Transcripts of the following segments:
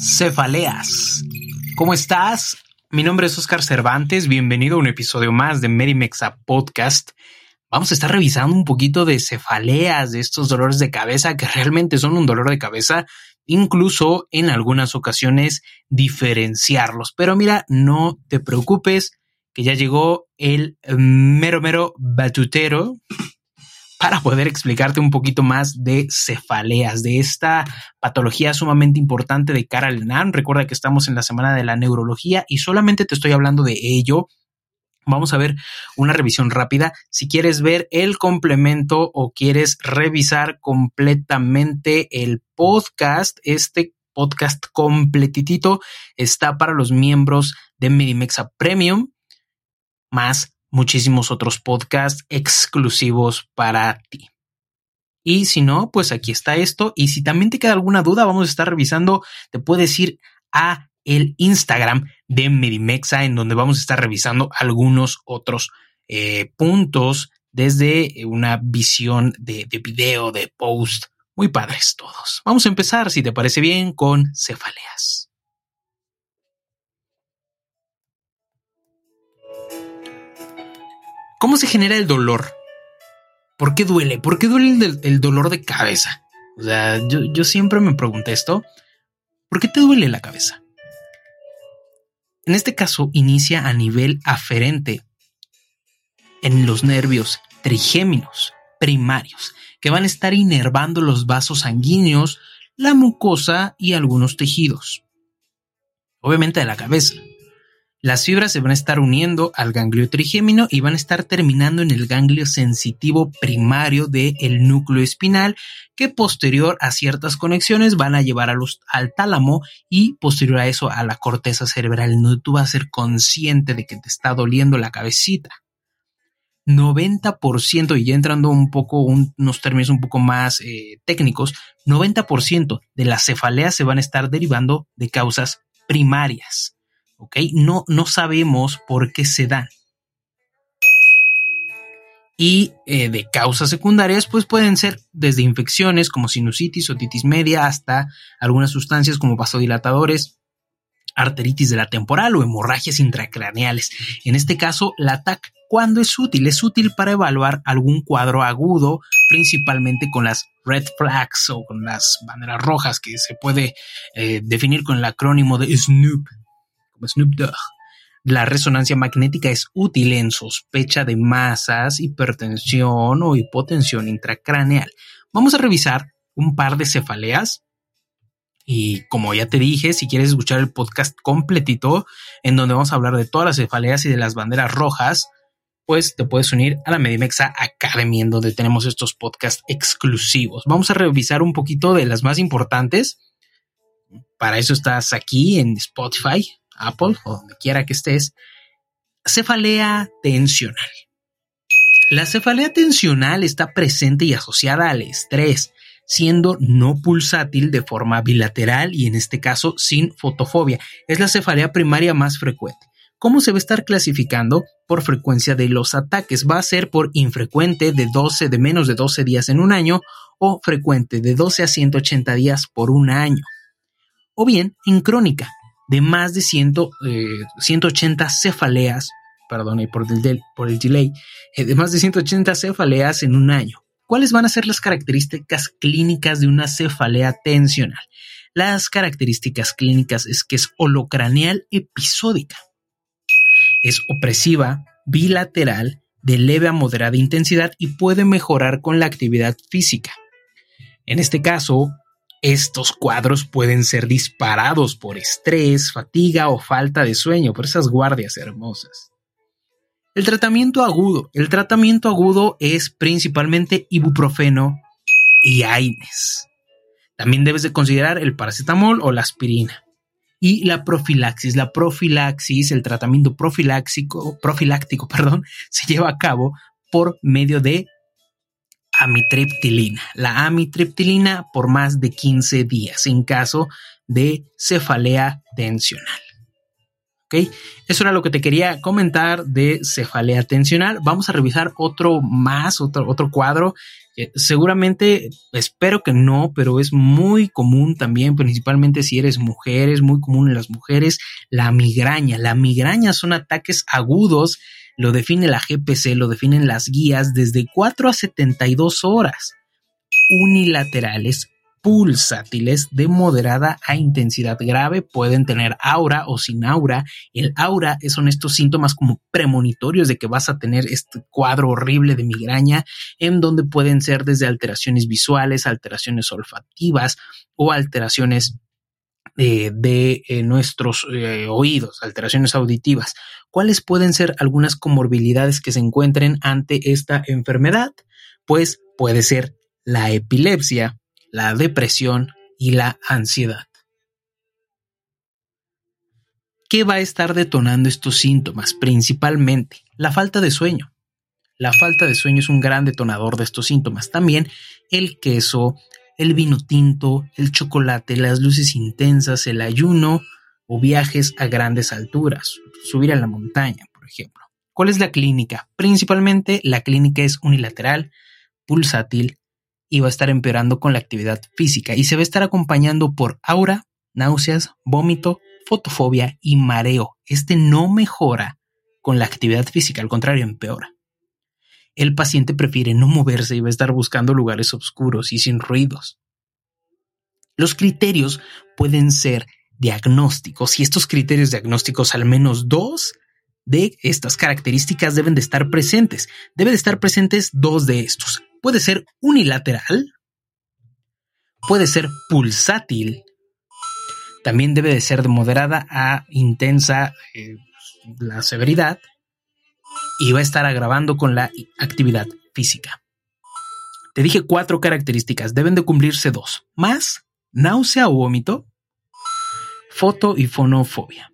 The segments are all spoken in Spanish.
Cefaleas. ¿Cómo estás? Mi nombre es Oscar Cervantes. Bienvenido a un episodio más de Medimexa Podcast. Vamos a estar revisando un poquito de cefaleas, de estos dolores de cabeza que realmente son un dolor de cabeza, incluso en algunas ocasiones diferenciarlos. Pero mira, no te preocupes, que ya llegó el mero mero batutero para poder explicarte un poquito más de cefaleas, de esta patología sumamente importante de cara al NAN. Recuerda que estamos en la semana de la neurología y solamente te estoy hablando de ello. Vamos a ver una revisión rápida. Si quieres ver el complemento o quieres revisar completamente el podcast, este podcast completitito está para los miembros de Medimexa Premium, más muchísimos otros podcasts exclusivos para ti. Y si no, pues aquí está esto. Y si también te queda alguna duda, vamos a estar revisando, te puedes ir a el Instagram de Medimexa, en donde vamos a estar revisando algunos otros eh, puntos desde una visión de, de video, de post. Muy padres todos. Vamos a empezar, si te parece bien, con cefaleas. ¿Cómo se genera el dolor? ¿Por qué duele? ¿Por qué duele el, dolor de cabeza? O sea, yo, yo, siempre me pregunté esto. ¿Por qué te duele la cabeza? En este caso, inicia a nivel aferente en los nervios trigéminos primarios, que van a estar inervando los vasos sanguíneos, la mucosa y algunos tejidos. Obviamente de la cabeza. Las fibras se van a estar uniendo al ganglio trigémino y van a estar terminando en el ganglio sensitivo primario del núcleo espinal, que posterior a ciertas conexiones van a llevar a los, al tálamo y posterior a eso a la corteza cerebral, donde tú vas a ser consciente de que te está doliendo la cabecita. 90%, y ya entrando un poco, un, unos términos un poco más eh, técnicos, 90% de las cefaleas se van a estar derivando de causas primarias. ¿Ok? No, no sabemos por qué se dan. Y eh, de causas secundarias, pues pueden ser desde infecciones como sinusitis, otitis media, hasta algunas sustancias como vasodilatadores, arteritis de la temporal o hemorragias intracraneales. En este caso, la TAC, cuando es útil? Es útil para evaluar algún cuadro agudo, principalmente con las red flags o con las banderas rojas que se puede eh, definir con el acrónimo de SNOOP, Snoop Dogg. La resonancia magnética es útil en sospecha de masas, hipertensión o hipotensión intracraneal. Vamos a revisar un par de cefaleas. Y como ya te dije, si quieres escuchar el podcast completito, en donde vamos a hablar de todas las cefaleas y de las banderas rojas, pues te puedes unir a la Medimexa Academy, en donde tenemos estos podcasts exclusivos. Vamos a revisar un poquito de las más importantes. Para eso estás aquí en Spotify, Apple o donde quiera que estés, cefalea tensional. La cefalea tensional está presente y asociada al estrés. siendo no pulsátil de forma bilateral y en este caso sin fotofobia. Es la cefalea primaria más frecuente. ¿Cómo se va a estar clasificando? Por frecuencia de los ataques. Va a ser por infrecuente de 12, de menos de 12 días en un año o frecuente de 12 a 180 días por un año. O bien en crónica de más de 100, 180 eh, cefaleas, perdón, por el, por el delay, eh, de más de 180 cefaleas en un año. ¿Cuáles van a ser las características clínicas de una cefalea tensional? Las características clínicas es que es holocraneal episódica. Es opresiva, bilateral, de leve a moderada intensidad y puede mejorar con la actividad física. En este caso, estos cuadros pueden ser disparados por estrés, fatiga o falta de sueño, por esas guardias hermosas. El tratamiento agudo. El tratamiento agudo es principalmente ibuprofeno y AINES. También debes de considerar el paracetamol o la aspirina. Y la profilaxis. La profilaxis, el tratamiento profiláctico, perdón, se lleva a cabo por medio de amitriptilina. La amitriptilina por más de 15 días en caso de cefalea tensional. ¿Ok? Eso era lo que te quería comentar de cefalea tensional. Vamos a revisar otro más, otro, otro cuadro. seguramente, espero que no, pero es muy común también, principalmente si eres mujer, es muy común en las mujeres, la migraña. La migraña son ataques agudos lo define la GPC, lo definen las guías desde 4 a 72 horas, unilaterales, pulsátiles de moderada a intensidad grave, pueden tener aura o sin aura. El aura son estos síntomas como premonitorios de que vas a tener este cuadro horrible de migraña, en donde pueden ser desde alteraciones visuales, alteraciones olfativas o alteraciones eh, de eh, nuestros eh, oídos, alteraciones auditivas. ¿Cuáles pueden ser algunas comorbilidades que se encuentren ante esta enfermedad? Pues puede ser la epilepsia, la depresión y la ansiedad. ¿Qué va a estar detonando estos síntomas? Principalmente la falta de sueño. La falta de sueño es un gran detonador de estos síntomas. También el queso, el vino tinto, el chocolate, las luces intensas, el ayuno o viajes a grandes alturas, subir a la montaña, por ejemplo. ¿Cuál es la clínica? Principalmente la clínica es unilateral, pulsátil y va a estar empeorando con la actividad física y se va a estar acompañando por aura, náuseas, vómito, fotofobia y mareo. Este no mejora con la actividad física, al contrario, empeora el paciente prefiere no moverse y va a estar buscando lugares oscuros y sin ruidos. Los criterios pueden ser diagnósticos y estos criterios diagnósticos, al menos dos de estas características deben de estar presentes. Deben de estar presentes dos de estos. Puede ser unilateral, puede ser pulsátil, también debe de ser de moderada a intensa eh, la severidad y va a estar agravando con la actividad física. Te dije cuatro características, deben de cumplirse dos, más náusea o vómito, foto y fonofobia.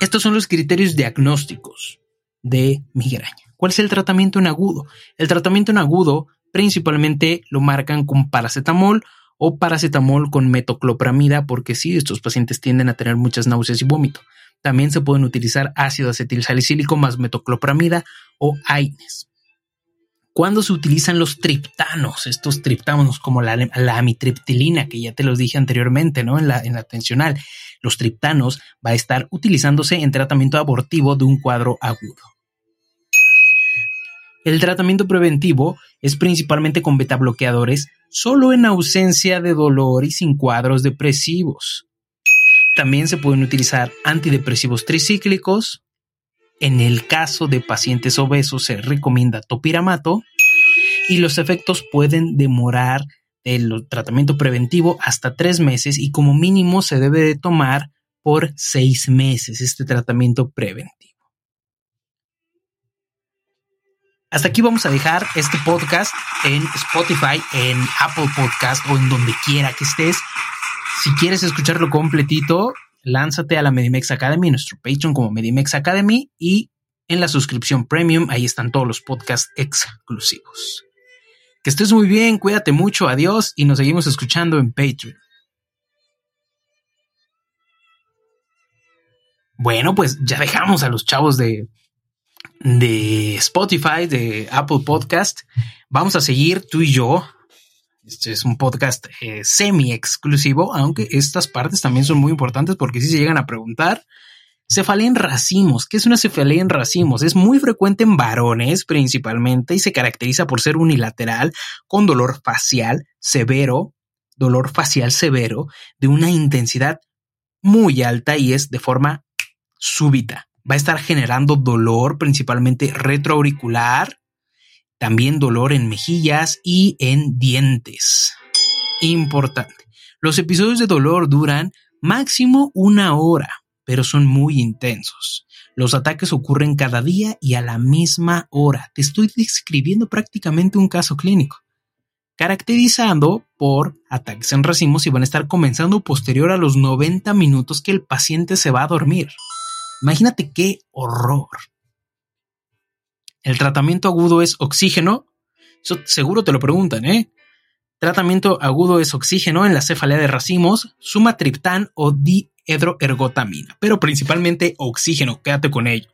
Estos son los criterios diagnósticos de migraña. ¿Cuál es el tratamiento en agudo? El tratamiento en agudo principalmente lo marcan con paracetamol o paracetamol con metoclopramida porque sí, estos pacientes tienden a tener muchas náuseas y vómito. También se pueden utilizar ácido acetil salicílico más metoclopramida o AINES. Cuando se utilizan los triptanos, estos triptanos como la, amitriptilina, que ya te los dije anteriormente, ¿no? En la, en la los triptanos va a estar utilizándose en tratamiento abortivo de un cuadro agudo. El tratamiento preventivo es principalmente con beta bloqueadores, solo en ausencia de dolor y sin cuadros depresivos. También se pueden utilizar antidepresivos tricíclicos. En el caso de pacientes obesos se recomienda topiramato y los efectos pueden demorar el tratamiento preventivo hasta tres meses y como mínimo se debe de tomar por seis meses este tratamiento preventivo. Hasta aquí vamos a dejar este podcast en Spotify, en Apple Podcast o en donde quiera que estés. Si quieres escucharlo completito, lánzate a la Medimex Academy, nuestro Patreon como Medimex Academy y en la suscripción premium, ahí están todos los podcasts exclusivos. Que estés muy bien, cuídate mucho, adiós y nos seguimos escuchando en Patreon. Bueno, pues ya dejamos a los chavos de, de Spotify, de Apple Podcast. Vamos a seguir tú y yo. Este es un podcast eh, semi exclusivo, aunque estas partes también son muy importantes porque si se llegan a preguntar, Cefalea en racimos. ¿Qué es una cefalea en racimos? Es muy frecuente en varones principalmente y se caracteriza por ser unilateral con dolor facial severo, dolor facial severo de una intensidad muy alta y es de forma súbita. Va a estar generando dolor principalmente retroauricular, también dolor en mejillas y en dientes. Importante. Los episodios de dolor duran máximo una hora pero son muy intensos. Los ataques ocurren cada día y a la misma hora. Te estoy describiendo prácticamente un caso clínico, caracterizando por ataques en racimos y van a estar comenzando posterior a los 90 minutos que el paciente se va a dormir. Imagínate qué horror. El tratamiento agudo es oxígeno. Eso seguro te lo preguntan, ¿eh? Tratamiento agudo es oxígeno en la cefalea de racimos, sumatriptán o di hidroergotamina, pero principalmente oxígeno, quédate con ello.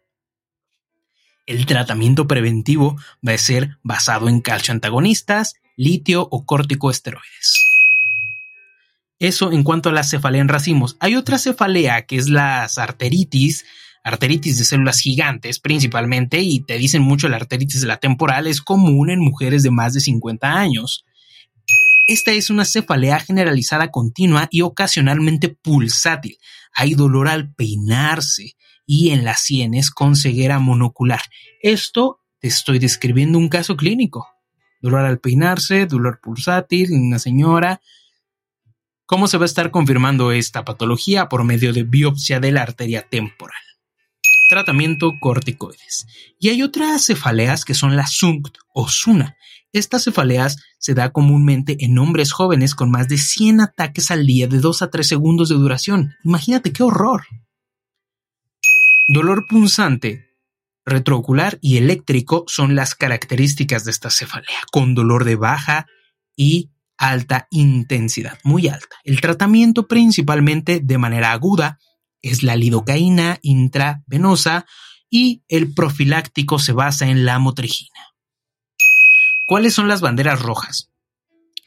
El tratamiento preventivo va a ser basado en calcio antagonistas, litio o corticoesteroides. Eso en cuanto a la cefalea en racimos. Hay otra cefalea que es la arteritis, arteritis de células gigantes principalmente, y te dicen mucho la arteritis de la temporal, es común en mujeres de más de 50 años. Esta es una cefalea generalizada continua y ocasionalmente pulsátil. Hay dolor al peinarse y en las sienes con ceguera monocular. Esto te estoy describiendo un caso clínico. Dolor al peinarse, dolor pulsátil una señora. ¿Cómo se va a estar confirmando esta patología? Por medio de biopsia de la arteria temporal. Tratamiento corticoides. Y hay otras cefaleas que son la SUNCT o SUNA. Estas cefaleas se da comúnmente en hombres jóvenes con más de 100 ataques al día de 2 a 3 segundos de duración. Imagínate qué horror. Dolor punzante, retroocular y eléctrico son las características de esta cefalea, con dolor de baja y alta intensidad, muy alta. El tratamiento principalmente de manera aguda es la lidocaína intravenosa y el profiláctico se basa en la motrigina. ¿Cuáles son las banderas rojas?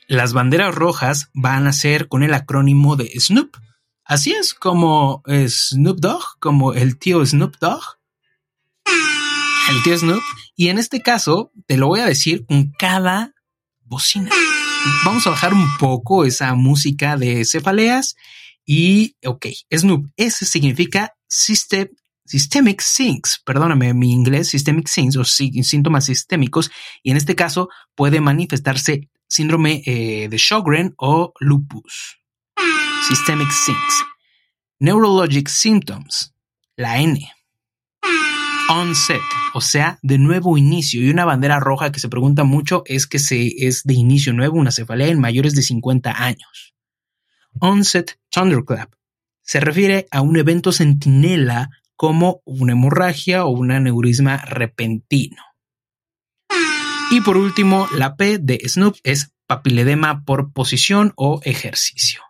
Las banderas rojas van a ser con el acrónimo de Snoop. Así es como Snoop Dogg, como el tío Snoop Dogg. El tío Snoop. Y en este caso, te lo voy a decir con cada bocina. Vamos a bajar un poco esa música de cefaleas. Y, ok, Snoop, ese significa System Systemic Sinks, perdóname mi inglés, Systemic Sinks o síntomas sistémicos, y en este caso puede manifestarse síndrome eh, de Sjogren o lupus. Systemic Sinks. Neurologic Symptoms, la N. Onset, o sea, de nuevo inicio. Y una bandera roja que se pregunta mucho es que se, es de inicio nuevo, una cefalea en mayores de 50 años. Onset Thunderclap. Se refiere a un evento centinela como una hemorragia o un aneurisma repentino. Y por último, la P de Snoop es papiledema por posición o ejercicio.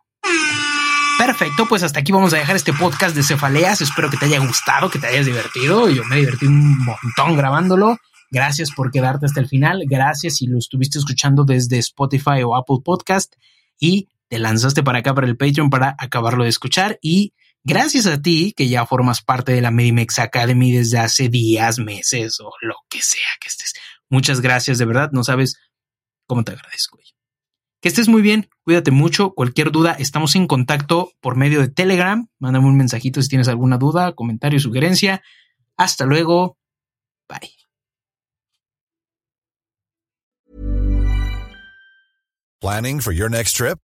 Perfecto, pues hasta aquí vamos a dejar este podcast de cefaleas. Espero que te haya gustado, que te hayas divertido. Yo me divertí un montón grabándolo. Gracias por quedarte hasta el final. Gracias si lo estuviste escuchando desde Spotify o Apple Podcast y te lanzaste para acá para el Patreon para acabarlo de escuchar y Gracias a ti, que ya formas parte de la Medimex Academy desde hace días, meses o lo que sea que estés. Muchas gracias, de verdad, no sabes cómo te agradezco. Que estés muy bien, cuídate mucho. Cualquier duda, estamos en contacto por medio de Telegram. Mándame un mensajito si tienes alguna duda, comentario, sugerencia. Hasta luego. Bye. Planning for your next trip?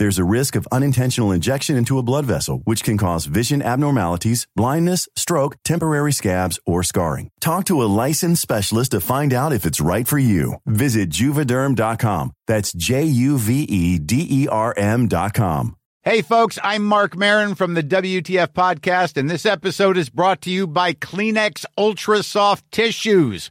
There's a risk of unintentional injection into a blood vessel, which can cause vision abnormalities, blindness, stroke, temporary scabs, or scarring. Talk to a licensed specialist to find out if it's right for you. Visit juvederm.com. That's J U V E D E R M.com. Hey, folks, I'm Mark Marin from the WTF Podcast, and this episode is brought to you by Kleenex Ultra Soft Tissues,